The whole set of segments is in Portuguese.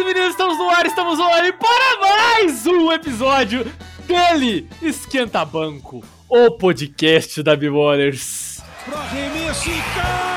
e meninos, estamos no ar, estamos online para mais um episódio dele, Esquenta Banco, o podcast da Biboners. Iguodala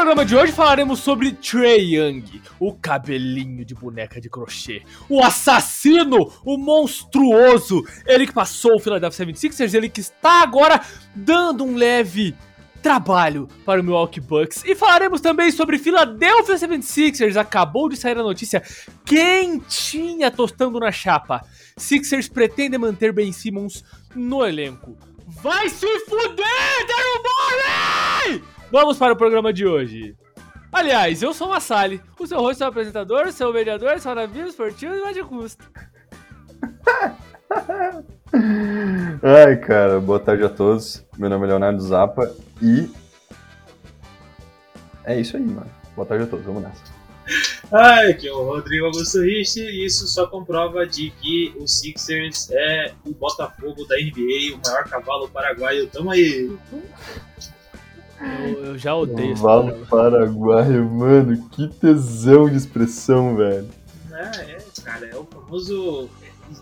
programa de hoje falaremos sobre Trey Young, o cabelinho de boneca de crochê, o assassino, o monstruoso, ele que passou o Philadelphia 76ers, ele que está agora dando um leve trabalho para o Milwaukee Bucks. E falaremos também sobre Philadelphia 76ers, acabou de sair a notícia quentinha tostando na chapa. Sixers pretende manter Ben Simmons no elenco. Vai se fuder, Daryl Morey! Vamos para o programa de hoje. Aliás, eu sou o Massali, o seu rosto, seu apresentador, seu mediador, seu navio esportivo e mais de custo. Ai, cara, boa tarde a todos. Meu nome é Leonardo Zappa e. É isso aí, mano. Boa tarde a todos, vamos nessa. Ai, aqui é o Rodrigo Augusto Rich e isso só comprova de que o Sixers é o Botafogo da NBA, o maior cavalo paraguaio. Tamo aí! Eu, eu já odeio esse programa. paraguaio, mano. Que tesão de expressão, velho. É, é, cara, é o famoso.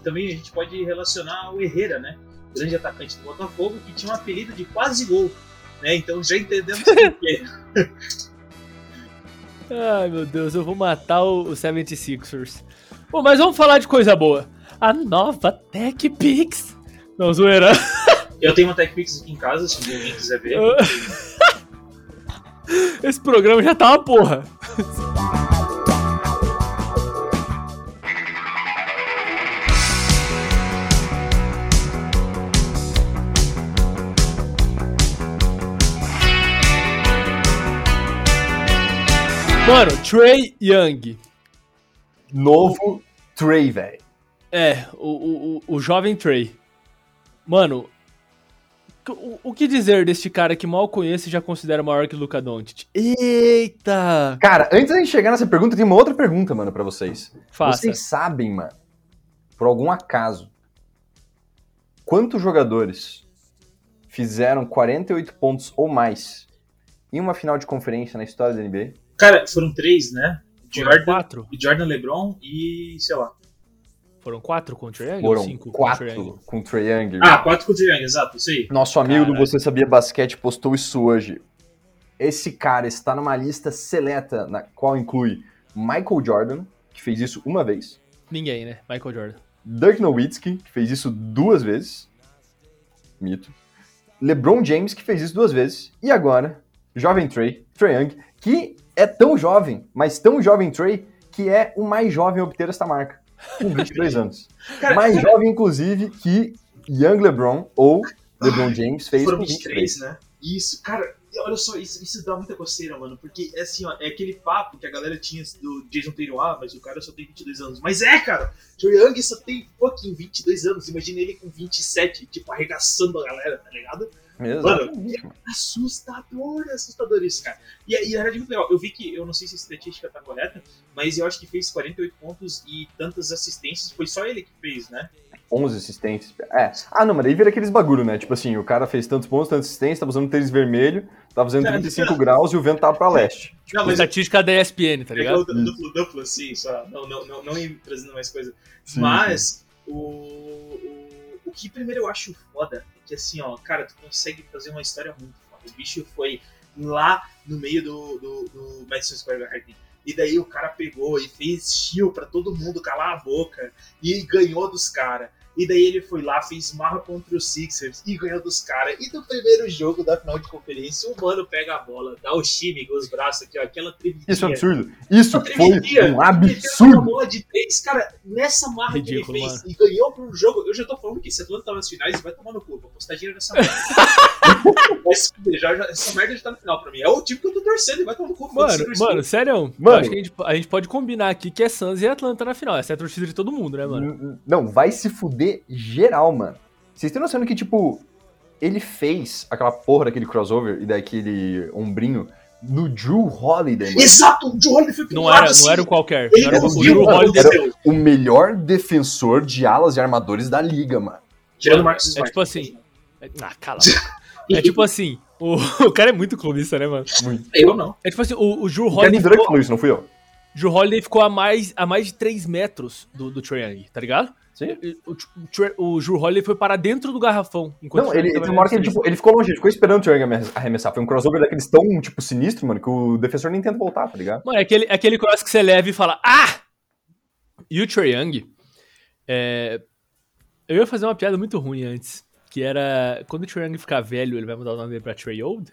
Também a gente pode relacionar o Herrera, né? Grande atacante do Botafogo, que tinha um apelido de quase gol. Né? Então já entendemos por quê. Ai, meu Deus, eu vou matar o, o 76ers. Bom, mas vamos falar de coisa boa. A nova Tech Pix. Não, zoeira. Eu tenho uma TechPix aqui em casa, se alguém quiser ver. Esse programa já tá uma porra. Mano, Trey Young. Novo Trey, velho. É, o, o, o, o jovem Trey. Mano, o, o que dizer deste cara que mal conheço e já considera maior que o Luka Doncic? Eita! Cara, antes da gente chegar nessa pergunta, tem uma outra pergunta, mano, pra vocês. Faça. Vocês sabem, mano, por algum acaso, quantos jogadores fizeram 48 pontos ou mais em uma final de conferência na história da NBA? Cara, foram três, né? Jordan, quatro? Jordan LeBron e sei lá. Foram quatro com o Trae Young ou Foram cinco Trae quatro Young? com o Trae Young. Ah, quatro com o Trae Young, exato, isso aí. Nosso amigo do Caralho. Você Sabia Basquete postou isso hoje. Esse cara está numa lista seleta, na qual inclui Michael Jordan, que fez isso uma vez, Ninguém, né? Michael Jordan. Dirk Nowitzki, que fez isso duas vezes, mito, LeBron James, que fez isso duas vezes, e agora, jovem Trey, Trey Young, que é tão jovem, mas tão jovem Trey, que é o mais jovem a obter esta marca, com 22 anos. Cara, mais cara, jovem, inclusive, que Young LeBron ou LeBron James fez foram com 23, 23. né? Isso, cara, olha só, isso, isso dá muita coceira, mano, porque é assim, ó, é aquele papo que a galera tinha do Jason Tatum, ah, mas o cara só tem 22 anos. Mas é, cara, Trae Young só tem fucking 22 anos, imagina ele com 27, tipo, arregaçando a galera, tá ligado? Exatamente, mano. Assustador, assustador isso, cara. E, e na verdade, é muito legal. Eu vi que, eu não sei se a estatística tá correta, mas eu acho que fez 48 pontos e tantas assistências. Foi só ele que fez, né? 11 assistências. É. Ah, não, mas daí vira aqueles bagulho, né? Tipo assim, o cara fez tantos pontos, tantas assistências, tava usando tênis vermelho, tava fazendo É, 35 não. graus e o vento tava pra leste. Não, mas Estatística da ESPN, tá ligado? o duplo, duplo, assim, só. Não, não, não, não ir trazendo mais coisa. Sim, Mas, o, o, o que primeiro eu acho foda é que, assim, ó, cara, tu consegue fazer uma história muito foda. O bicho foi lá no meio do, do, do Madison Square Garden. E daí o cara pegou e fez chill pra todo mundo calar a boca e ganhou dos caras. E daí ele foi lá, fez marra contra os Sixers e ganhou dos caras. E no primeiro jogo da final de conferência, o mano pega a bola, dá o time com os braços aqui, ó, aquela tremidinha. Isso é um absurdo. Isso foi um absurdo. bola de três, cara, nessa marra Ridículo, que ele fez mano. e ganhou pro jogo, eu já tô falando que esse Atlanta tá nas finais e vai tomar no cu, vou postar dinheiro nessa merda. vai se fuder, já, já, essa merda já tá no final pra mim. É o time que eu tô torcendo e vai tomar no cu. Mano, mano, sério? Mano. Acho que a gente, a gente pode combinar aqui que é Suns e Atlanta na final. Essa é a torcida de todo mundo, né, mano? Não, vai se fuder geral, mano. Vocês têm noção que, tipo, ele fez aquela porra daquele crossover e daquele ombrinho no Drew Holiday, mano. Exato, o Joe Holiday foi Não era, assim. não era o qualquer. Ele era o Drew o Holiday. aconteceu. o melhor defensor de alas e armadores da liga, mano. Tirando o Marcos É Smart. tipo assim. Ah, cala. É tipo assim, o, o cara é muito clubista, né, mano? Eu não. É tipo assim, o, o Drew O Kevin Holiday Durant ficou, falou isso, não fui eu. Drew Holiday ficou a mais, a mais de 3 metros do, do Trae Young, tá ligado? Sim. O, o, Trae- o Drew Holiday foi para dentro do garrafão. Não, ele, uma hora que ele, tipo, ele ficou longe, ele ficou esperando o Young arremessar. Foi um crossover daqueles tão, tipo, sinistro, mano, que o defensor nem tenta voltar, tá ligado? Mano, é aquele, é aquele cross que você leva e fala, ah! E o Trae Young, é, eu ia fazer uma piada muito ruim antes, que era, quando o Trae Young ficar velho, ele vai mudar o nome dele pra Trae Old?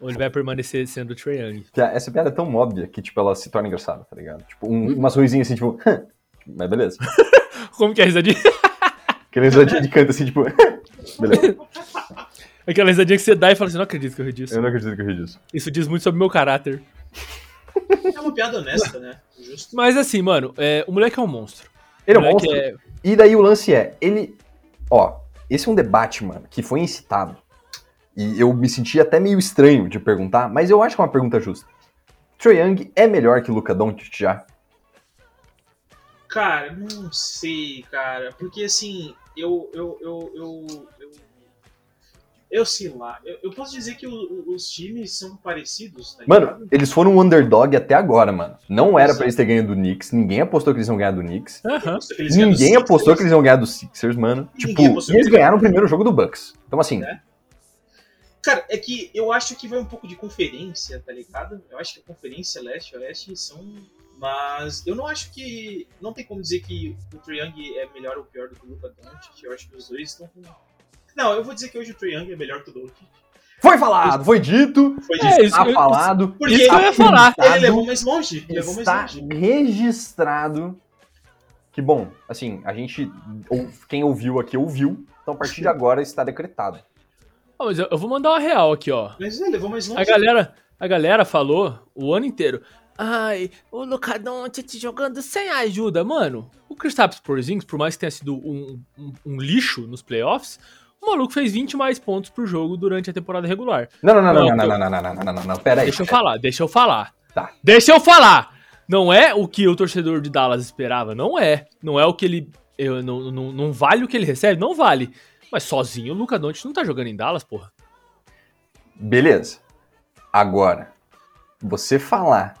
Ou ele vai permanecer sendo o Trae Young? A- Essa piada é tão óbvia que, tipo, ela se torna engraçada, tá ligado? Tipo, um, Uhum. umas ruizinhas assim, tipo, mas beleza. Como que é a risadinha? Aquele risadinha de canto assim, tipo, beleza. Aquela risadinha que você dá e fala assim, não acredito que eu ri disso. Eu não acredito que eu ri disso. Isso diz muito sobre o meu caráter. É uma piada honesta, né? Justo. Mas assim, mano, é, o moleque é um monstro. Ele é um monstro. é... E daí o lance é, ele. Ó, esse é um debate, mano, que foi incitado. E eu me senti até meio estranho de perguntar, mas eu acho que é uma pergunta justa. Trae Young é melhor que Luca Doncic já? Cara, não sei, cara. Porque assim, eu. Eu. Eu. Eu, eu, eu sei lá. Eu, eu posso dizer que o- o- os times são parecidos, tá Mano, ligado? eles foram um underdog até agora, mano. Não era Exato. pra eles terem ganho do Knicks, ninguém apostou que eles iam ganhar do Knicks. Ninguém apostou Sixers. que eles iam ganhar dos Sixers, mano. Ninguém Tipo, e eles eles ganharam o primeiro jogo do Bucks. Então, assim, É. Cara, é que eu acho que vai um pouco de conferência, tá ligado? Eu acho que a conferência leste e oeste são. Mas eu não acho que. Não tem como dizer que o Trae Young é melhor ou pior do que o Luka Doncic. Eu acho que os dois estão com. Não, eu vou dizer que hoje o Trae Young é melhor que o Doncic. foi falado, foi dito, Foi É, disso. isso- tá eu- falado. Porque isso que eu ia falar. ele levou mais longe. Levou mais está longe. registrado. Que bom, assim, a gente. ou- Quem ouviu aqui ouviu. Então a partir de agora está decretado. Ah, mas eu, eu vou mandar uma real aqui, ó. Mas ele levou mais longe. A galera, a galera falou o ano inteiro. Ai, o Luka Doncic jogando sem ajuda. Mano, o Kristaps Porzingis, por mais que tenha sido um, um- um lixo nos playoffs, o maluco fez 20 mais pontos por jogo durante a temporada regular. Não, não, não, não, Não, não, não, não, não, não, não, não, não, não, pera aí. Deixa eu falar, deixa eu falar. Tá. Deixa eu falar! Não é o que o torcedor de Dallas esperava, não é. Não é o que ele. eu- não, não, não vale o que ele recebe? Não vale. Mas sozinho o Luka Doncic não tá jogando em Dallas, porra. Beleza. Agora, você falar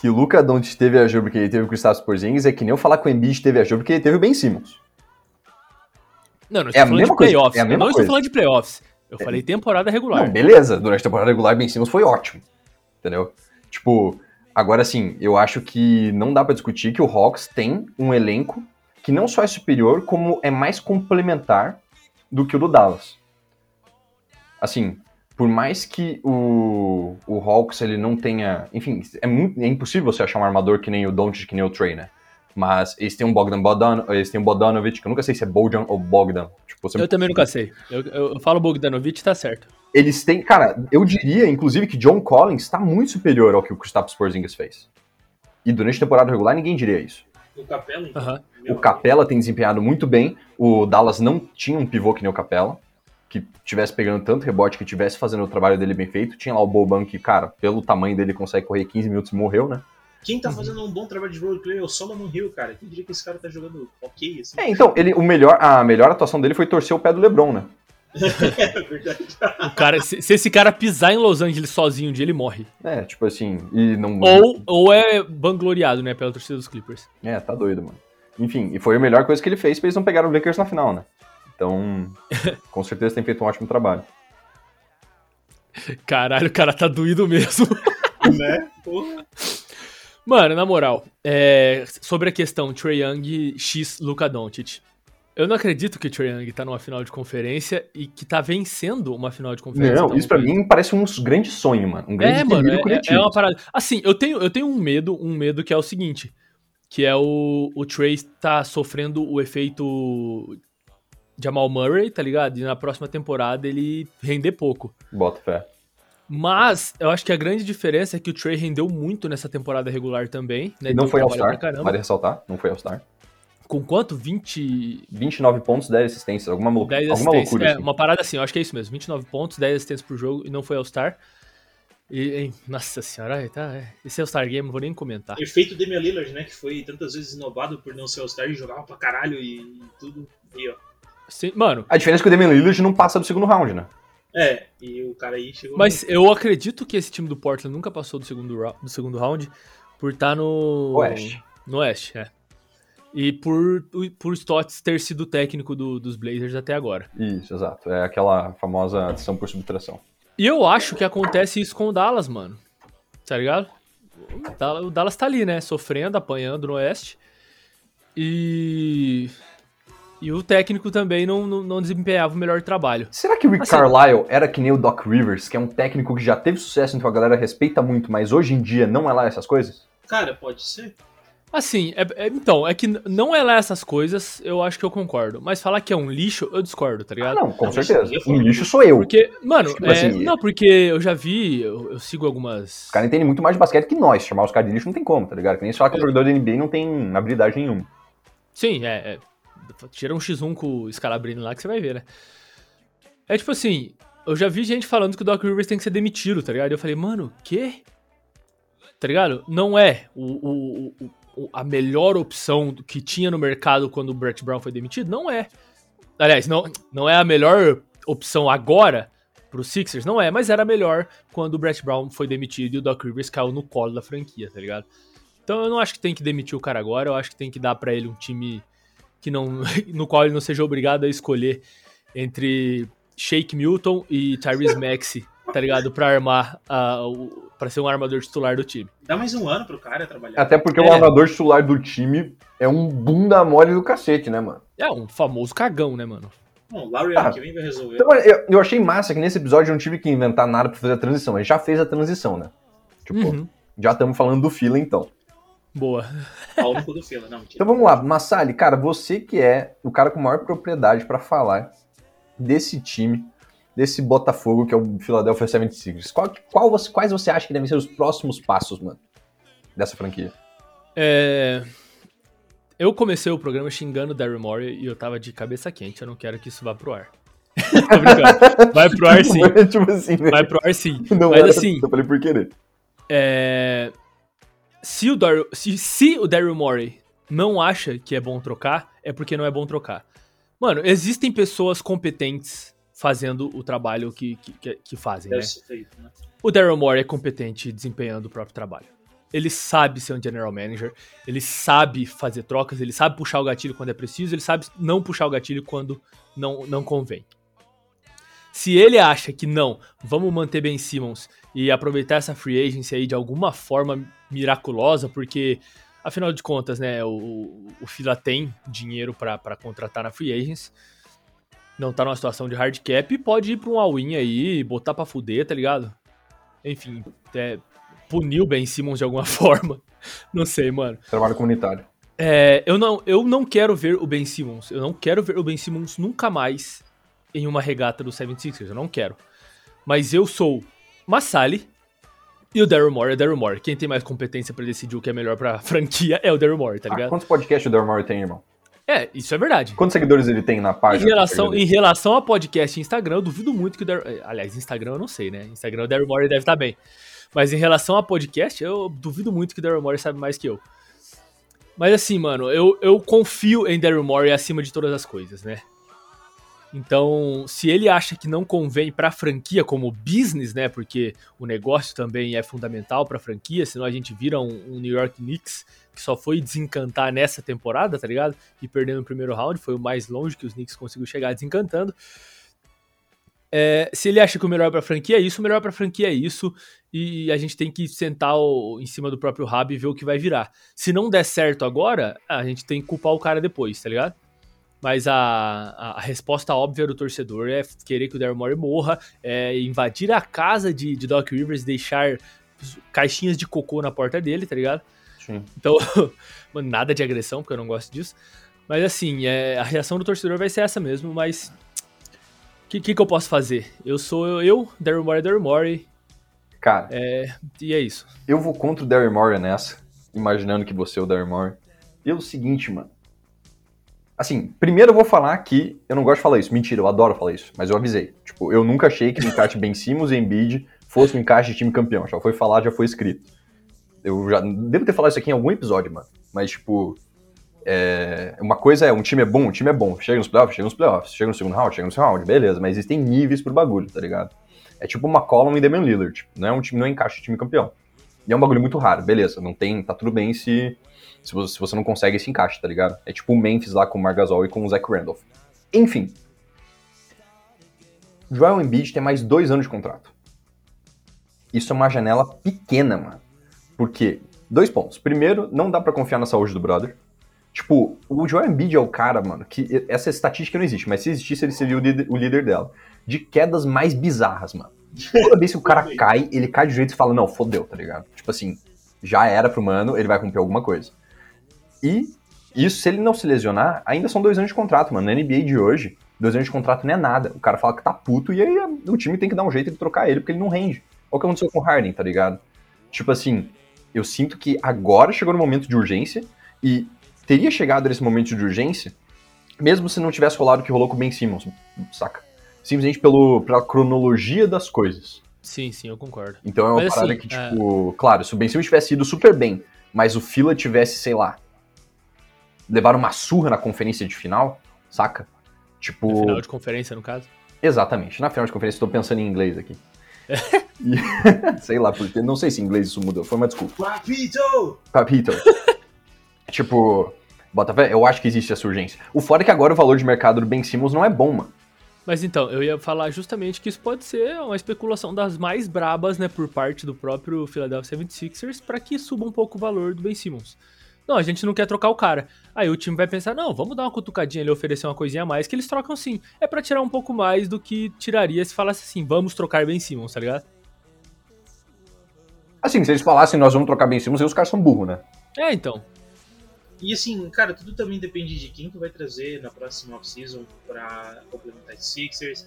que o Luca Doncic teve a jogo porque ele teve o Kristaps Porzingis é que nem eu falar que o Embiid teve a jogo porque ele teve o Ben Simmons. Não, não É a estou falando mesma de coisa, playoffs. é não estou coisa. falando de playoffs. Eu falei temporada regular. Não, beleza. Durante a temporada regular, Ben Simmons foi ótimo. Entendeu? Tipo, agora sim, eu acho que não dá pra discutir que o Hawks tem um elenco que não só é superior, como é mais complementar do que o do Dallas. Assim, por mais que o, o Hawks ele não tenha. Enfim, é, muito, é impossível você achar um armador que nem o Doncic, que nem o Trey, né? Mas eles têm um Bogdan Bodan, eles têm um Bogdanovic, que eu nunca sei se é Bojan ou Bogdan. Tipo, você Eu também nunca sei. Eu, eu, eu falo Bogdanovich, tá certo. eles têm, cara, eu diria, inclusive, que John Collins está muito superior ao que o Kristaps Porzingis fez. E durante a temporada regular ninguém diria isso. O Capela, então. Aham. O Capela tem desempenhado muito bem. O Dallas não tinha um pivô que nem o Capela, que tivesse pegando tanto rebote, que tivesse fazendo o trabalho dele bem feito. Tinha lá o Boban que, cara, pelo tamanho dele consegue correr 15 minutos e morreu, né? Quem tá fazendo um bom trabalho de roleplay é o Solomon Hill, cara. Quem diria que esse cara tá jogando ok, assim? É, então, ele, o melhor, a melhor atuação dele foi torcer o pé do LeBron, né? É verdade. O cara, se, se esse cara pisar em Los Angeles sozinho um dia, ele morre. É, tipo assim, e não... Ou, ou é vangloriado, né, pela torcida dos Clippers. É, tá doido, mano. Enfim, e foi a melhor coisa que ele fez pra eles não pegarem o Lakers na final, né? Então, com certeza tem feito um ótimo trabalho. Caralho, o cara tá doído mesmo. né? Porra. Mano, na moral, é, sobre a questão Trae Young x Luka Doncic. Eu não acredito que o Trae Young tá numa final de conferência e que tá vencendo uma final de conferência. Não, isso pra muito- mim parece um grande sonho, mano. Um grande É, mano, é- é, coletivo. é uma parada. Assim, eu tenho, eu tenho um medo, um medo que é o seguinte, que é o, o Trey tá sofrendo o efeito Jamal Murray, tá ligado? E na próxima temporada ele render pouco. Bota fé. Mas eu acho que a grande diferença é que o Trey rendeu muito nessa temporada regular também, né? Não Deu foi All-Star, vale ressaltar, não foi All-Star. Com quanto? 20. 29 pontos, 10 assistências, alguma, lou 10 alguma assistências. loucura. É, assim. uma parada assim, eu acho que é isso mesmo. 29 pontos, 10 assistências por jogo e não foi All-Star. E, e- nossa senhora, tá, é. esse All-Star Game não vou nem comentar. Efeito Damian Lillard, né? Que foi tantas vezes inovado por não ser All-Star e jogava pra caralho e, e tudo. E, ó. Sim, mano, A diferença é que o Damian Lillard não passa do segundo round, né? É, e o cara aí chegou. mas eu acredito que esse time do Portland nunca passou do segundo, do segundo round por estar no. Oeste. No Oeste, é. E por, por Stotts ter sido técnico do- dos Blazers até agora. Isso, exato. É aquela famosa adição por subtração. E eu acho que acontece isso com o Dallas, mano. Tá ligado? O Dallas tá ali, né? Sofrendo, apanhando no Oeste. E. E o técnico também não, não, não desempenhava o melhor trabalho. Será que o Rick Assim- Carlisle era que nem o Doc Rivers, que é um técnico que já teve sucesso, então a galera respeita muito, mas hoje em dia não é lá essas coisas? Cara, pode ser. Assim, é- é- então, é que não é lá essas coisas, eu acho que eu concordo. Mas falar que é um lixo, eu discordo, tá Ah, ligado? não, com Não, certeza. é Um foda. lixo sou eu. Porque, mano, Tipo é, assim- não, porque eu já vi, eu, eu sigo algumas. Os caras entendem muito mais de basquete que nós. Chamar os caras de lixo não tem como, tá ligado? Que nem se falar que o É. jogador da NBA não tem habilidade nenhuma. Sim, é. é. Tira um X1 com o Scalabrine lá que você vai ver, né? É tipo assim, eu já vi gente falando que o Doc Rivers tem que ser demitido, tá ligado? E eu falei, mano, quê? Tá ligado? Não é o, o- o- a melhor opção que tinha no mercado quando o Brett Brown foi demitido? Não é. Aliás, não, não é a melhor opção agora pro Sixers? Não é, mas era melhor quando o Brett Brown foi demitido e o Doc Rivers caiu no colo da franquia, tá ligado? Então eu não acho que tem que demitir o cara agora, eu acho que tem que dar pra ele um time que não, no qual ele não seja obrigado a escolher entre Shake Milton e Tyrese Maxey, tá ligado? Pra armar, a, o, pra ser um armador titular do time. Dá mais um ano pro cara trabalhar. Até porque É. o armador titular do time é um bunda mole do cacete, né, mano? É um famoso cagão, né, mano? Bom, o Larry Ah. vem vai resolver. Então, eu, eu achei massa que nesse episódio eu não tive que inventar nada pra fazer a transição. A gente já fez a transição, né? Tipo, Uhum. já estamos falando do fila, então. Boa. Pau no cu do fila, não, mentira. Então vamos lá, Massali, cara, você que é o cara com maior propriedade pra falar desse time, desse Botafogo que é o Philadelphia 76ers. Qual, qual você, quais você acha que devem ser os próximos passos, mano, dessa franquia? É, Eu comecei o programa xingando o Daryl Morey e eu tava de cabeça quente, eu não quero que isso vá pro ar. Tô brincando. Vai pro ar sim. tipo assim, né? Vai pro ar sim. Não Mas era, assim, eu falei por querer. É, Se o Daryl, se, se o Daryl Morey não acha que é bom trocar, é porque não é bom trocar. Mano, existem pessoas competentes fazendo o trabalho que, que, que- fazem, né? Né? O Daryl Morey é competente desempenhando o próprio trabalho. Ele sabe ser um general manager, ele sabe fazer trocas, ele sabe puxar o gatilho quando é preciso, ele sabe não puxar o gatilho quando não, não convém. Se ele acha que não, vamos manter Ben Simmons e aproveitar essa free agency aí de alguma forma miraculosa, porque afinal de contas, né, o, o Fila tem dinheiro pra pra contratar na free agency, não tá numa situação de hard cap e pode ir pra um all-in aí, botar pra fuder, tá ligado? Enfim, é, punir o Ben Simmons de alguma forma. Não sei, mano. Trabalho comunitário. É, eu, não, eu não quero ver o Ben Simmons. Eu não quero ver o Ben Simmons nunca mais em uma regata do 76ers. Eu não quero. Mas eu sou Massali e o Daryl Morey é Daryl Morey. Quem tem mais competência pra decidir o que é melhor pra franquia é o Daryl Morey, tá Ah, ligado? quantos podcasts o Daryl Morey tem, irmão? É, isso é verdade. Quantos seguidores ele tem na Em página? relação, em relação a podcast e Instagram, eu duvido muito que o Daryl... eh, Aliás, Instagram eu não sei, né? Instagram o Daryl Morey deve estar bem. Mas em relação a podcast, eu duvido muito que o Daryl Morey sabe mais que eu. Mas assim, mano, eu, eu confio em Daryl Morey acima de todas as coisas, né? Então, se ele acha que não convém pra franquia como business, né? Porque o negócio também é fundamental pra franquia, senão a gente vira um, um New York Knicks que só foi desencantar nessa temporada, tá ligado? E perdeu no primeiro round, foi o mais longe que os Knicks conseguiu chegar desencantando. É, se ele acha que o melhor pra franquia é isso, o melhor pra franquia é isso, e a gente tem que sentar o- em cima do próprio rabo e ver o que vai virar. Se não der certo agora, a gente tem que culpar o cara depois, tá ligado? Mas a, a, resposta óbvia do torcedor é querer que o Daryl Morey morra, é invadir a casa de, de Doc Rivers, deixar caixinhas de cocô na porta dele, tá ligado? Sim. Então, mano, nada de agressão, porque eu não gosto disso. Mas assim, é, a reação do torcedor vai ser essa mesmo, mas. O que, que, que eu posso fazer? Eu sou eu, Daryl Morey, Daryl Morey, Cara, e é isso. eu vou contra o Daryl Morey nessa, imaginando que você é o Daryl Morey. E é o seguinte, mano. Assim, primeiro eu vou falar que eu não gosto de falar isso. Mentira, eu adoro falar isso, mas eu avisei. Tipo, eu nunca achei que o encaixe Ben Simmons e Embiid fosse um encaixe de time campeão. Já foi falado, já foi escrito. Eu já devo ter falado isso aqui em algum episódio, mano. Mas, tipo, é, uma coisa é, um time é bom, um time é bom. Chega nos playoffs, chega nos playoffs. Chega no segundo round, chega no segundo round. Beleza, mas existem níveis pro bagulho, tá ligado? É tipo uma Column e Damian Lillard. Não é um time, não é encaixe de time campeão. E é um bagulho muito raro, beleza. Não tem, tá tudo bem se, se, você, se você não consegue esse encaixe, tá ligado? É tipo o Memphis lá com o Margasol e com o Zach Randolph. Enfim. Joel Embiid tem mais dois anos de contrato. Isso é uma janela pequena, mano. Porque, dois pontos. Primeiro, não dá pra confiar na saúde do brother. Tipo, o Joel Embiid é o cara, mano, que essa estatística não existe, mas se existisse, ele seria o líder, o líder dela. De quedas mais bizarras, mano. Toda vez que o cara cai, ele cai de jeito e fala, não, fodeu, tá ligado? Tipo assim, já era pro mano, ele vai cumprir alguma coisa. E isso, se ele não se lesionar, ainda são dois anos de contrato, mano. Na NBA de hoje, dois anos de contrato não é nada. O cara fala que tá puto e aí o time tem que dar um jeito de trocar ele, porque ele não rende. Olha o que aconteceu com o Harden, tá ligado? Tipo assim, eu sinto que agora chegou no momento de urgência e teria chegado nesse momento de urgência, mesmo se não tivesse rolado o que rolou com o Ben Simmons, saca? Simplesmente pelo, pela cronologia das coisas. Sim, sim, eu concordo. Então é uma Mas, parada assim, que, tipo, claro, se o Ben Simmons tivesse ido super bem, mas o Fila tivesse, sei lá, levar uma surra na conferência de final, saca? Tipo. No final de conferência, no caso. Exatamente. Na final de conferência, estou pensando em inglês aqui. E- sei lá, porque não sei se em inglês isso mudou. Foi uma desculpa. Papito! Papito. tipo, bota fé, eu acho que existe essa urgência. O foda é que agora o valor de mercado do Ben Simmons não é bom, mano. Mas então, eu ia falar justamente que isso pode ser uma especulação das mais brabas, né, por parte do próprio Philadelphia 76ers, pra que suba um pouco o valor do Ben Simmons. Não, a gente não quer trocar o cara. Aí o time vai pensar, não, vamos dar uma cutucadinha ali, oferecer uma coisinha a mais, que eles trocam sim. É pra tirar um pouco mais do que tiraria se falasse assim, vamos trocar Ben Simmons, tá ligado? Assim, se eles falassem nós vamos trocar Ben Simmons, aí os caras são burros, né? É, então. E assim, cara, tudo também depende de quem tu vai trazer na próxima off-season pra complementar esse Sixers.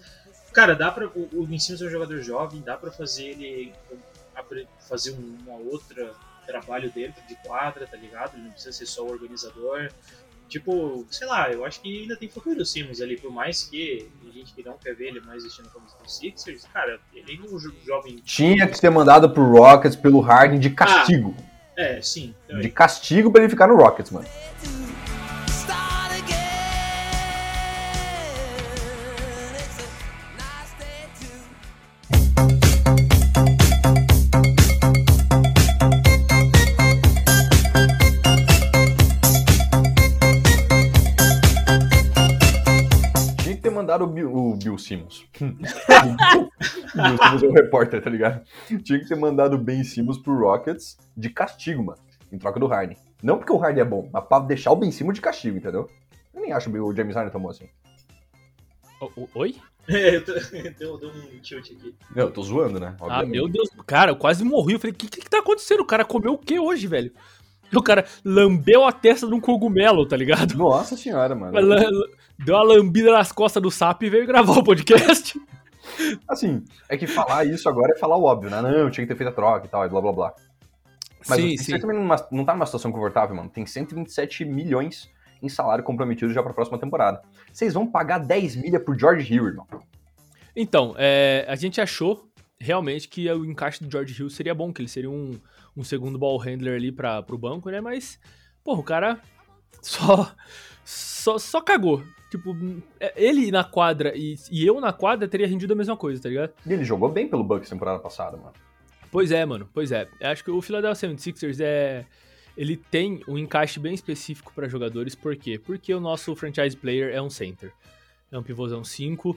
Cara, dá pra. O, o Simmons é um jogador jovem, dá pra fazer ele fazer um- uma outra trabalho dentro de quadra, tá ligado? Ele não precisa ser só o organizador. Tipo, sei lá, eu acho que ainda tem futuro o Simmons ali, por mais que a gente que não quer ver ele mais vestindo como do Sixers, cara, ele é um jo- jovem. Tinha que ser mandado pro Rockets pelo Harden de castigo. É, sim. também. De castigo pra ele ficar no Rockets, mano. Tinha que ter mandado o Bill, o Bill Simmons. o Bill Simmons é o repórter, tá ligado? Tinha que ter mandado o Ben Simmons pro Rockets de castigo, mano. Em troca do Harden. Não porque o Harden é bom, mas pra deixar o Ben Simmons de castigo, entendeu? Eu nem acho o James Harden tão bom assim. O- o- oi? É, eu tô, deu, deu um tilt aqui. Não, eu tô zoando, né? Ah, Obviamente. meu Deus, cara, eu quase morri. Eu falei, o que, que que tá acontecendo? O cara comeu o que hoje, velho? O cara lambeu a testa de um cogumelo, tá ligado? Nossa senhora, mano. Deu uma lambida nas costas do sapo e veio gravar o podcast. Assim, é que falar isso agora é falar o óbvio, né? Não, eu tinha que ter feito a troca e tal, e blá blá blá. Mas sim, o sim. Também numa- não tá numa situação confortável, mano. Tem 127 milhões em salário comprometido já pra próxima temporada. Vocês vão pagar 10 milha pro George Hill, irmão. Então, é, a gente achou realmente que o encaixe do George Hill seria bom, que ele seria um, um segundo ball handler ali pra, pro banco, né? Mas, porra, o cara só, só, só cagou. Tipo, é, ele na quadra e, e eu na quadra teria rendido a mesma coisa, tá ligado? E ele jogou bem pelo Bucks temporada passada, mano. Pois é, mano, pois é. Eu acho que o Philadelphia 76ers é. Ele tem um encaixe bem específico pra jogadores, por quê? Porque o nosso franchise player é um center. É um pivôzão 5.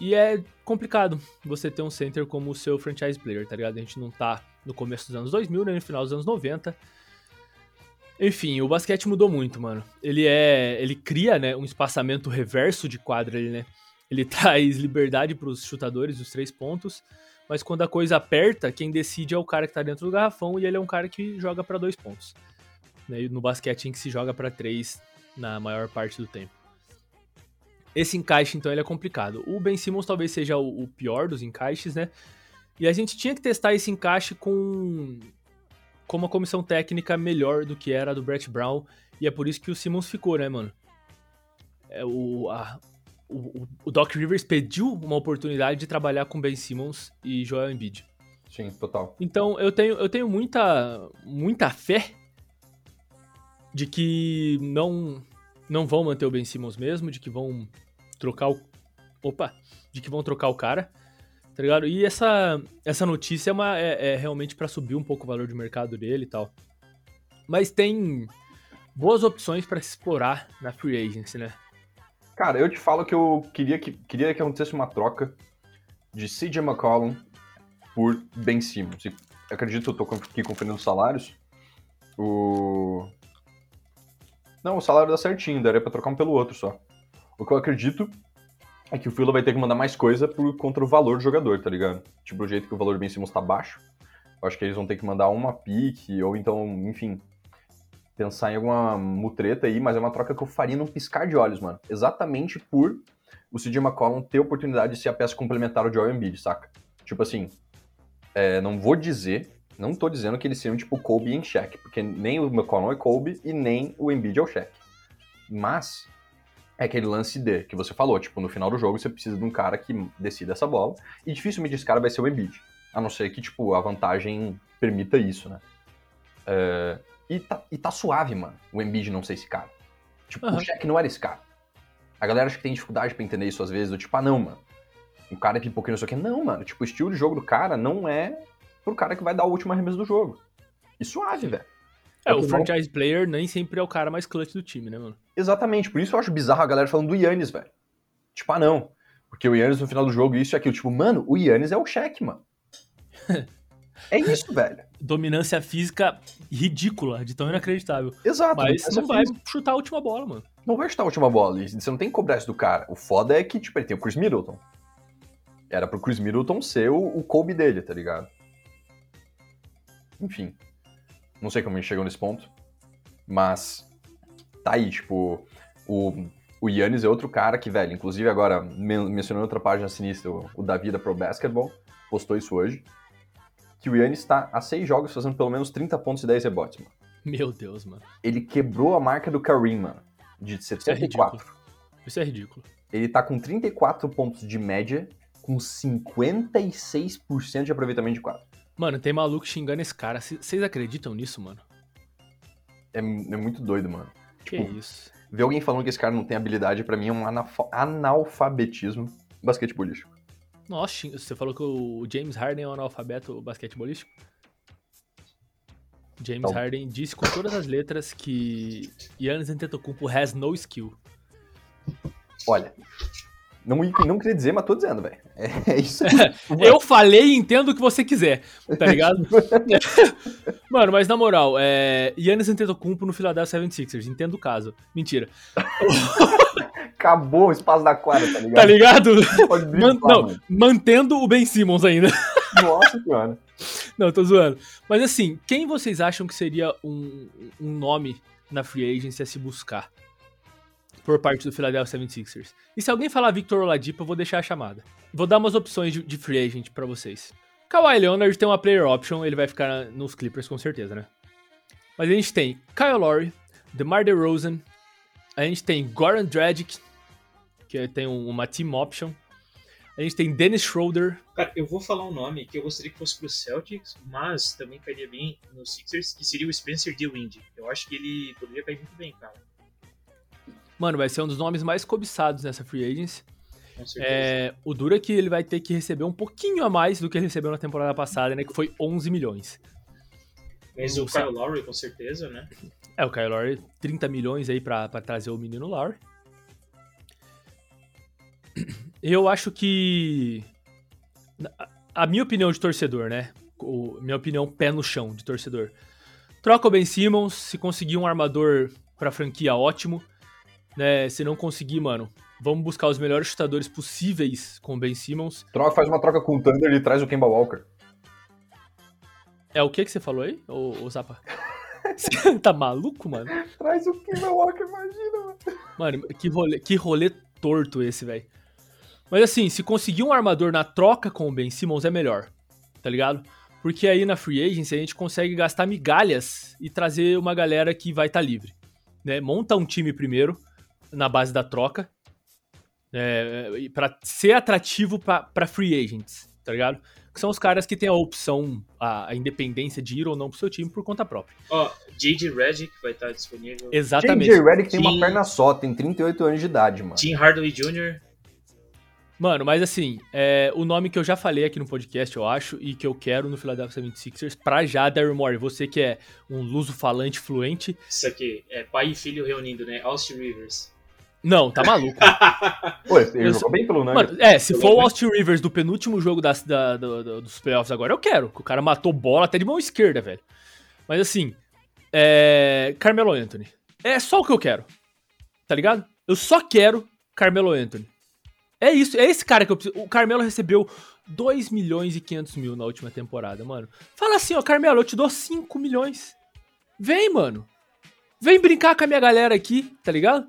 E é complicado você ter um center como o seu franchise player, tá ligado? A gente não tá no começo dos anos 2000, nem no final dos anos 90. Enfim, o basquete mudou muito, mano. Ele é. Ele cria, né, um espaçamento reverso de quadra ali, né? Ele traz liberdade pros chutadores dos três pontos. Mas quando a coisa aperta, quem decide é o cara que tá dentro do garrafão e ele é um cara que joga pra dois pontos. Né? No basquete em que se joga pra três na maior parte do tempo. Esse encaixe, então, ele é complicado. O Ben Simmons talvez seja o, o pior dos encaixes, né? E a gente tinha que testar esse encaixe com, com uma comissão técnica melhor do que era a do Brett Brown. E é por isso que o Simmons ficou, né, mano? é, o, a- o, o- Doc Rivers pediu uma oportunidade de trabalhar com Ben Simmons e Joel Embiid. Sim, total. Então eu tenho, eu tenho muita, muita fé de que não, não vão manter o Ben Simmons mesmo, de que vão trocar o. Opa! De que vão trocar o cara. Tá ligado? E essa, essa notícia é, uma, é, é realmente pra subir um pouco o valor de mercado dele e tal. Mas tem boas opções pra se explorar na free agency, né? Cara, eu te falo que eu queria que, queria que acontecesse uma troca de CJ McCollum por Ben Simmons. Acredito que eu tô aqui conferindo os salários. O. Não, o salário dá certinho, daria pra trocar um pelo outro só. O que eu acredito é que o Phila vai ter que mandar mais coisa por contra o valor do jogador, tá ligado? Tipo, o jeito que o valor do Ben Simmons tá baixo. Eu acho que eles vão ter que mandar uma pique, ou então, enfim, pensar em alguma mutreta aí, mas é uma troca que eu faria num piscar de olhos, mano. Exatamente por o CJ McCollum ter oportunidade de ser a peça complementar ao Joel Embiid, saca? Tipo assim, é, não vou dizer, não tô dizendo que eles seriam tipo Kobe em Shaq, porque nem o McCollum é Kobe e nem o Embiid é o Shaq. Mas é aquele lance de que você falou, tipo, no final do jogo você precisa de um cara que decida essa bola, e dificilmente esse cara vai ser o Embiid. A não ser que, tipo, a vantagem permita isso, né? É, e, tá, e tá suave, mano, o Embiid não ser esse cara. Tipo, Aham. o Shaq não era esse cara. A galera acha que tem dificuldade pra entender isso às vezes, do tipo, ah, não, mano. O cara é pipoqueiro, não sei o quê. Não, mano. Tipo, o estilo de jogo do cara não é pro cara que vai dar o último arremesso do jogo. E suave, velho. É, o que vão- franchise player nem sempre é o cara mais clutch do time, né, mano? Exatamente, por isso eu acho bizarro a galera falando do Yannis, velho. Tipo, ah, não. Porque o Yannis no final do jogo, isso e aquilo. Tipo, mano, o Yannis é o Shaq, mano. é isso, velho. Dominância física ridícula, de tão inacreditável. Exato. Mas não vai física. chutar a última bola, mano. Não vai chutar a última bola. Você não tem que cobrar isso do cara. O foda é que, tipo, ele tem o Chris Middleton. Era pro Chris Middleton ser o, o Kobe dele, tá ligado? Enfim. Não sei como ele chegou nesse ponto. Mas tá aí, tipo, o, o Yannis é outro cara que, velho, inclusive agora men mencionando outra página sinistra, o, o Davi da Pro Basketball, postou isso hoje. Que o Yannis tá a seis jogos fazendo pelo menos 30 pontos e 10 rebotes, mano. Meu Deus, mano. Ele quebrou a marca do Kareem, mano, de 74. Isso é ridículo. Ele tá com 34 pontos de média, com 56% de aproveitamento de quadro. Mano, tem maluco xingando esse cara. Vocês acreditam nisso, mano? É, é muito doido, mano. Que Tipo, isso? Ver alguém falando que esse cara não tem habilidade, pra mim, é um analfa- analfabetismo basquetebolístico. Nossa, você falou que o James Harden é um analfabeto basquetebolístico? James Não. Harden disse com todas as letras que Giannis Antetokounmpo has no skill. Olha, não, não queria dizer, mas tô dizendo, velho. É, é isso aí. Eu falei e entendo o que você quiser, tá ligado? Mano, mas na moral, é... Giannis Antetokounmpo no Philadelphia 76ers, entendo o caso. Mentira. Acabou o espaço da quadra, tá ligado? Tá ligado? Pode Man- não, mano. mantendo o Ben Simmons ainda. Nossa senhora. Não, tô zoando. Mas assim, quem vocês acham que seria um, um nome na free agency a se buscar? Por parte do Philadelphia 76ers. E se alguém falar Victor Oladipo, eu vou deixar a chamada. Vou dar umas opções de, de free agent pra vocês. Kawhi Leonard tem uma player option, ele vai ficar nos Clippers com certeza, né? Mas a gente tem Kyle Lowry, DeMar DeRozan, a gente tem Goran Dragic, que tem um- uma team option. A gente tem Dennis Schroeder, Cara, eu vou falar um nome que eu gostaria que fosse pro Celtics, mas também cairia bem no Sixers, que seria o Spencer DeWind. Eu acho que ele poderia cair muito bem, cara. Mano, vai ser um dos nomes mais cobiçados nessa free agency. É, o duro é que ele vai ter que receber um pouquinho a mais do que ele recebeu na temporada passada, né? Que foi 11 milhões. Mas o o Kyle Lowry, com certeza, né? É, o Kyle Lowry, 30 milhões aí pra, pra trazer o menino Lowry. Eu acho que... a- A minha opinião de torcedor, né? O, minha opinião pé no chão de torcedor. Troca o Ben Simmons, se conseguir um armador pra franquia, ótimo. Né? Se não conseguir, mano, vamos buscar os melhores chutadores possíveis com o Ben Simmons. Troca, faz uma troca com o Thunder e traz o Kemba Walker. É o que que você falou aí, ô, ô Zapa? Você tá maluco, mano? Traz o Kemba Walker, imagina, mano. Mano, que rolê, que rolê torto esse, velho. Mas assim, se conseguir um armador na troca com o Ben Simmons é melhor, tá ligado? Porque aí na free agency a gente consegue gastar migalhas e trazer uma galera que vai estar livre. Né? Monta um time primeiro, na base da troca. É, pra ser atrativo pra, pra free agents, tá ligado? Que são os caras que têm a opção, a, a independência de ir ou não pro seu time por conta própria. Ó, J.J. Redick vai estar disponível. Exatamente. J.J. Redick tem uma Sim. perna só, tem 38 anos de idade, mano. Tim Hardaway Jr. Mano, mas assim, é, o nome que eu já falei aqui no podcast, eu acho, e que eu quero no Philadelphia 76ers, pra já, Daryl Morey, você que é um luso-falante fluente. Isso aqui, é pai e filho reunindo, né? Austin Rivers. Não, tá maluco. Pô, ele Eu jogou sou- bem pelo Nuggets. Mano, é, se for o Austin Rivers do penúltimo jogo das- da- do- do- dos playoffs agora, eu quero. Que o cara matou bola até de mão esquerda, velho. Mas assim, é. Carmelo Anthony. É só o que eu quero. Tá ligado? Eu só quero Carmelo Anthony. É isso, é esse cara que eu preciso. O Carmelo recebeu 2 milhões e 500 mil na última temporada, mano. Fala assim, ó, Carmelo, eu te dou 5 milhões. Vem, mano. Vem brincar com a minha galera aqui, tá ligado?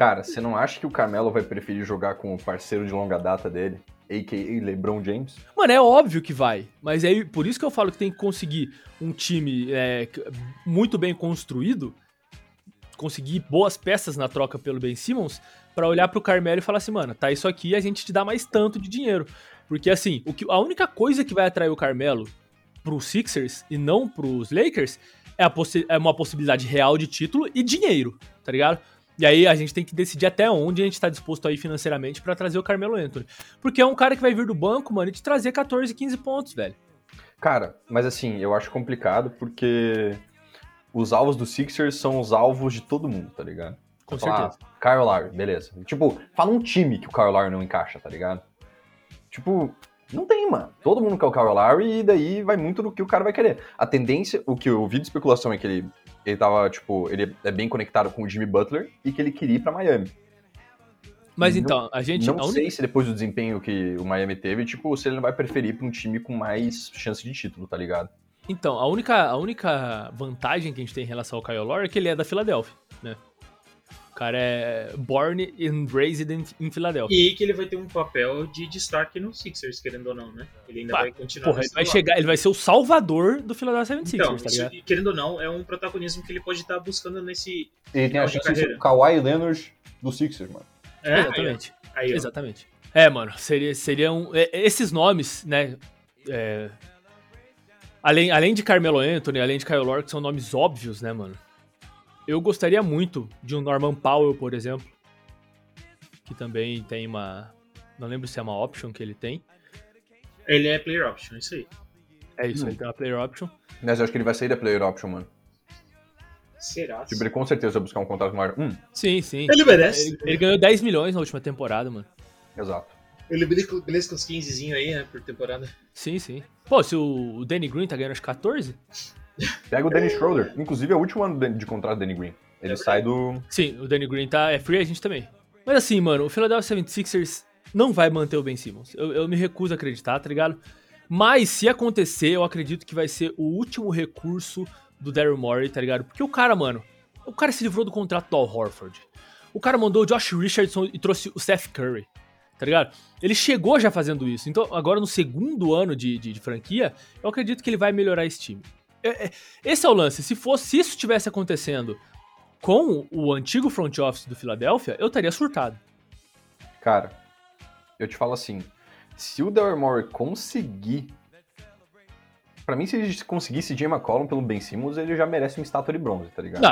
Cara, você não acha que o Carmelo vai preferir jogar com o parceiro de longa data dele, a.k.a. LeBron James? Mano, é óbvio que vai. Mas é por isso que eu falo que tem que conseguir um time é, muito bem construído, conseguir boas peças na troca pelo Ben Simmons, pra olhar pro Carmelo e falar assim, mano, tá isso aqui e a gente te dá mais tanto de dinheiro. Porque assim, o que, a única coisa que vai atrair o Carmelo pros Sixers e não pros Lakers é, é uma possibilidade real de título e dinheiro, tá ligado? E aí a gente tem que decidir até onde a gente tá disposto a ir financeiramente pra trazer o Carmelo Anthony. Porque é um cara que vai vir do banco, mano, e te trazer 14, 15 pontos, velho. Cara, mas assim, eu acho complicado porque os alvos do Sixers são os alvos de todo mundo, tá ligado? Com Você fala, certeza. ah, Kyle Lowry, beleza. Tipo, fala um time que o Kyle Lowry não encaixa, tá ligado? Tipo, não tem, mano. Todo mundo quer o Kyle Lowry e daí vai muito do que o cara vai querer. A tendência, o que eu vi de especulação é que ele, ele tava, tipo, ele é bem conectado com o Jimmy Butler e que ele queria ir pra Miami. Mas Não- então, a gente. não a única- sei se depois do desempenho que o Miami teve, tipo, se ele não vai preferir pra um time com mais chance de título, tá ligado? Então, a única, a única vantagem que a gente tem em relação ao Kyle Lowry é que ele é da Filadélfia, né? O cara é born and raised in, em Filadélfia. E que ele vai ter um papel de destaque no Sixers, querendo ou não, né? Ele ainda Pá, vai continuar Porra, ele vai lado. chegar, ele vai ser o salvador do Philadelphia 76ers, Então, tá isso, querendo ou não, é um protagonismo que ele pode estar buscando nesse. Ele tem a chance de ser o Kawhi Leonard do Sixers, mano. É, Exatamente. Aí. Aí. Exatamente. É, mano, seria, seria um. é, Esses nomes, né? é, além, além de Carmelo Anthony, além de Kyle que são nomes óbvios, né, mano? Eu gostaria muito de um Norman Powell, por exemplo. Que também tem uma. Não lembro se é uma option que ele tem. Ele é player option, isso aí. É isso, Hum. ele tem uma player option. Mas eu acho que ele vai sair da player option, mano. Será? Tipo, ele com certeza vai buscar um contrato maior. Hum, Sim, sim. Ele merece. Ele, ele ganhou 10 milhões na última temporada, mano. exato. Ele beleza com os 15 aí, né, por temporada. Sim, sim. Pô, se o o Danny Green tá ganhando acho que 14? Pega o Dennis Schroeder. Inclusive, é o último ano de de contrato do Danny Green. Ele É sai do. Sim, o Danny Green tá, é free agent também. Mas assim, mano, o Philadelphia 76ers não vai manter o Ben Simmons. Eu, eu me recuso a acreditar, tá ligado? Mas se acontecer, eu acredito que vai ser o último recurso do Daryl Morey, tá ligado? Porque o cara, mano, o cara se livrou do contrato do Al Horford. O cara mandou o Josh Richardson e trouxe o Seth Curry, tá ligado? Ele chegou já fazendo isso. Então, agora no segundo ano de, de- de franquia, eu acredito que ele vai melhorar esse time. É- é- esse é o lance. Se fosse, se isso tivesse acontecendo com o antigo front office do Philadelphia, eu estaria surtado. Cara, eu te falo assim. Se o Daryl Morey conseguir. Pra mim, se ele conseguisse Jay McCollum pelo Ben Simmons, ele já merece uma estátua de bronze, tá ligado?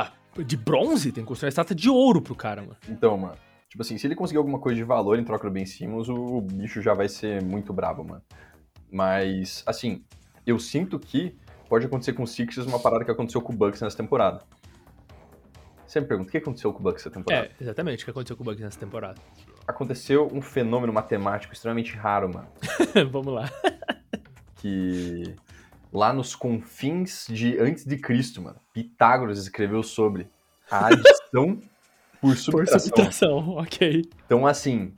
De bronze tem que construir uma estátua de ouro pro cara, mano. Então, mano. Tipo assim, se ele conseguir alguma coisa de valor em troca do Ben Simmons, o bicho já vai ser muito brabo, mano. Mas, assim, eu sinto que pode acontecer com o Sixers uma parada que aconteceu com o Bucks nessa temporada. Você me pergunta, o que aconteceu com o Bucks nessa temporada? É, exatamente o que aconteceu com o Bucks nessa temporada. Aconteceu um fenômeno matemático extremamente raro, mano. Vamos lá. Que lá nos confins de antes de Cristo, mano, Pitágoras escreveu sobre a adição por Por subtração. subtração, ok. Então, assim,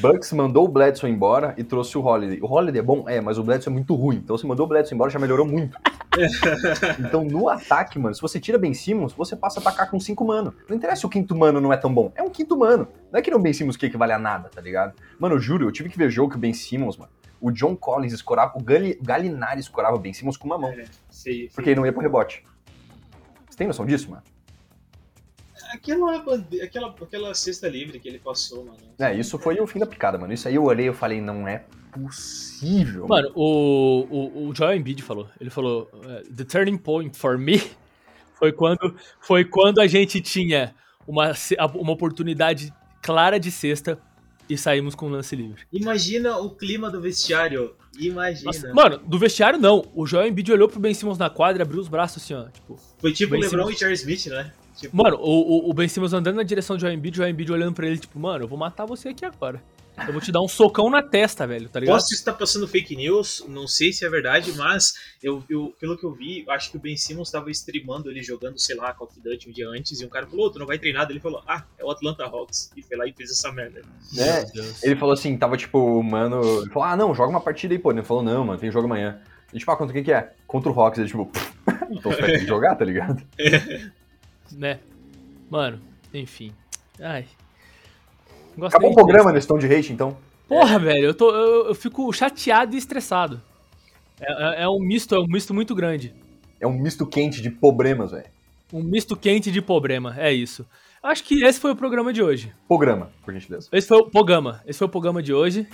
Bucks mandou o Bledsoe embora e trouxe o Holiday. O Holiday é bom? É, mas o Bledsoe é muito ruim. Então, você mandou o Bledsoe embora, já melhorou muito. então, no ataque, mano, se você tira Ben Simmons, você passa a atacar com cinco mano. Não interessa se o quinto mano não é tão bom. É um quinto mano. Não é que não Ben Simmons que equivale a nada, tá ligado? Mano, eu juro, eu tive que ver jogo que o Ben Simmons, mano. O John Collins escorava, o Gali, o Galinari escorava o Ben Simmons com uma mão. É, sei, sei. Porque ele não ia pro rebote. Você tem noção disso, mano? Aquela, bande... aquela, aquela cesta livre que ele passou, mano. É, isso foi o fim da picada, mano. Isso aí eu olhei e eu falei, não é possível. Mano, o, o, o Joel Embiid falou. Ele falou: eh, The turning point for me foi quando, foi quando a gente tinha uma, uma oportunidade clara de cesta e saímos com um lance livre. Imagina o clima do vestiário. Imagina. Nossa, mano, do vestiário não. O Joel Embiid olhou pro Ben Simmons na quadra, abriu os braços assim, ó. Tipo, Foi tipo Ben LeBron Simmons. e Charles Smith, né? Tipo, mano, o, o, o Ben Simmons andando na direção do Joel Embiid, o Joel Embiid olhando pra ele, tipo, mano, eu vou matar você aqui agora. Eu vou te dar um socão na testa, velho, tá ligado? Posso estar passando fake news, não sei se é verdade, mas eu, eu- pelo que eu vi, acho que o Ben Simmons estava streamando ele jogando, sei lá, Call of Duty um dia antes, e um cara falou, "Ô, tu não vai treinar? Ele falou, ah, é o Atlanta Hawks. E foi lá e fez essa merda. né? Ele falou assim, tava tipo, mano. Ele falou, ah, não, joga uma partida aí, pô. Ele falou, não, mano, tem jogo amanhã. E tipo, ah, contra quem que é? Contra o Hawks. Ele tipo, então você vai ter que jogar, tá ligado? Né? Mano, enfim. Ai. Gosto Acabou o programa nesse tom de hate, então. Porra, velho, eu, tô, eu, eu fico chateado e estressado. É, é- é um misto, é um misto muito grande. É um misto quente de problemas, velho. Um misto quente de problema, é isso. Acho que esse foi o programa de hoje. Programa, por gentileza. Esse foi o programa. Esse foi o programa de hoje.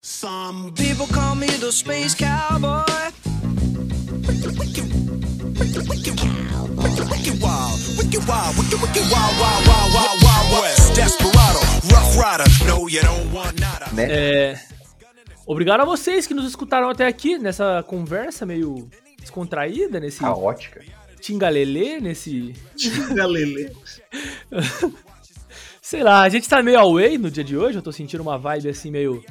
Some people call me the space cowboy. É, obrigado a vocês que nos escutaram até aqui nessa conversa meio descontraída, nesse Caótica. tingalelê, nesse. Galileu. Sei lá, a gente tá meio away no dia de hoje, eu tô sentindo uma vibe assim meio.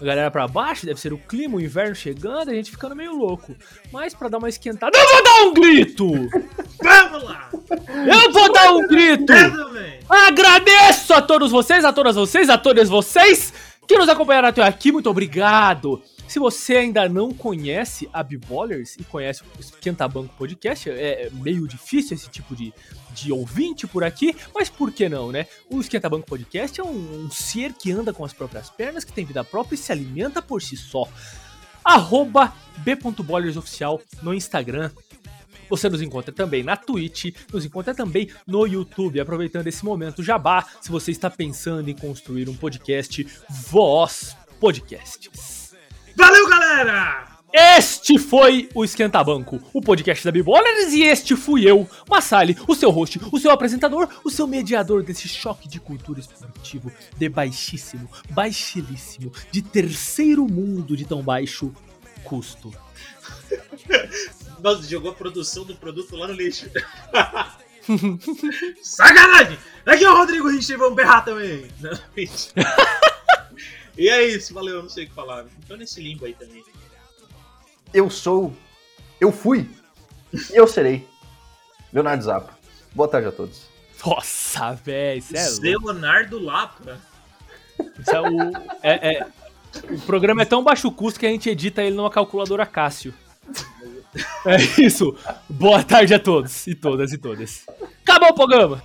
A galera pra baixo, deve ser o clima, o inverno chegando, a gente ficando meio louco. Mas pra dar uma esquentada, eu vou dar um grito! Vamos lá! Eu vou dar um grito! Agradeço a todos vocês, a todas vocês, a todos vocês que nos acompanharam até aqui. Muito obrigado. Se você ainda não conhece a B-Ballers e conhece o Esquenta Banco Podcast, é meio difícil esse tipo de, de ouvinte por aqui, mas por que não, né? O Esquenta Banco Podcast é um, um ser que anda com as próprias pernas, que tem vida própria e se alimenta por si só. Arroba b.bollersoficial no Instagram, você nos encontra também na Twitch, nos encontra também no YouTube. Aproveitando esse momento jabá, se você está pensando em construir um podcast, Voz Podcasts. Valeu, galera! Este foi o Esquenta Banco, o podcast da Bibolers, e este fui eu, Massali, o seu host, o seu apresentador, o seu mediador desse choque de cultura esportivo de baixíssimo, baixilíssimo, de terceiro mundo de tão baixo custo. Nossa, jogou a produção do produto lá no lixo. Sacanagem! Aqui é o Rodrigo Rich, vamos berrar também. Não, e é isso, valeu, eu não sei o que falar. Tô nesse limbo aí também. Eu sou. Eu fui. E eu serei. Leonardo Zappa. Boa tarde a todos. Nossa, velho, isso é louco. Leonardo Lapa. Isso é o, é- é- o programa é tão baixo custo que a gente edita ele numa calculadora Cássio. É isso. Boa tarde a todos e todas e todas. Acabou o programa.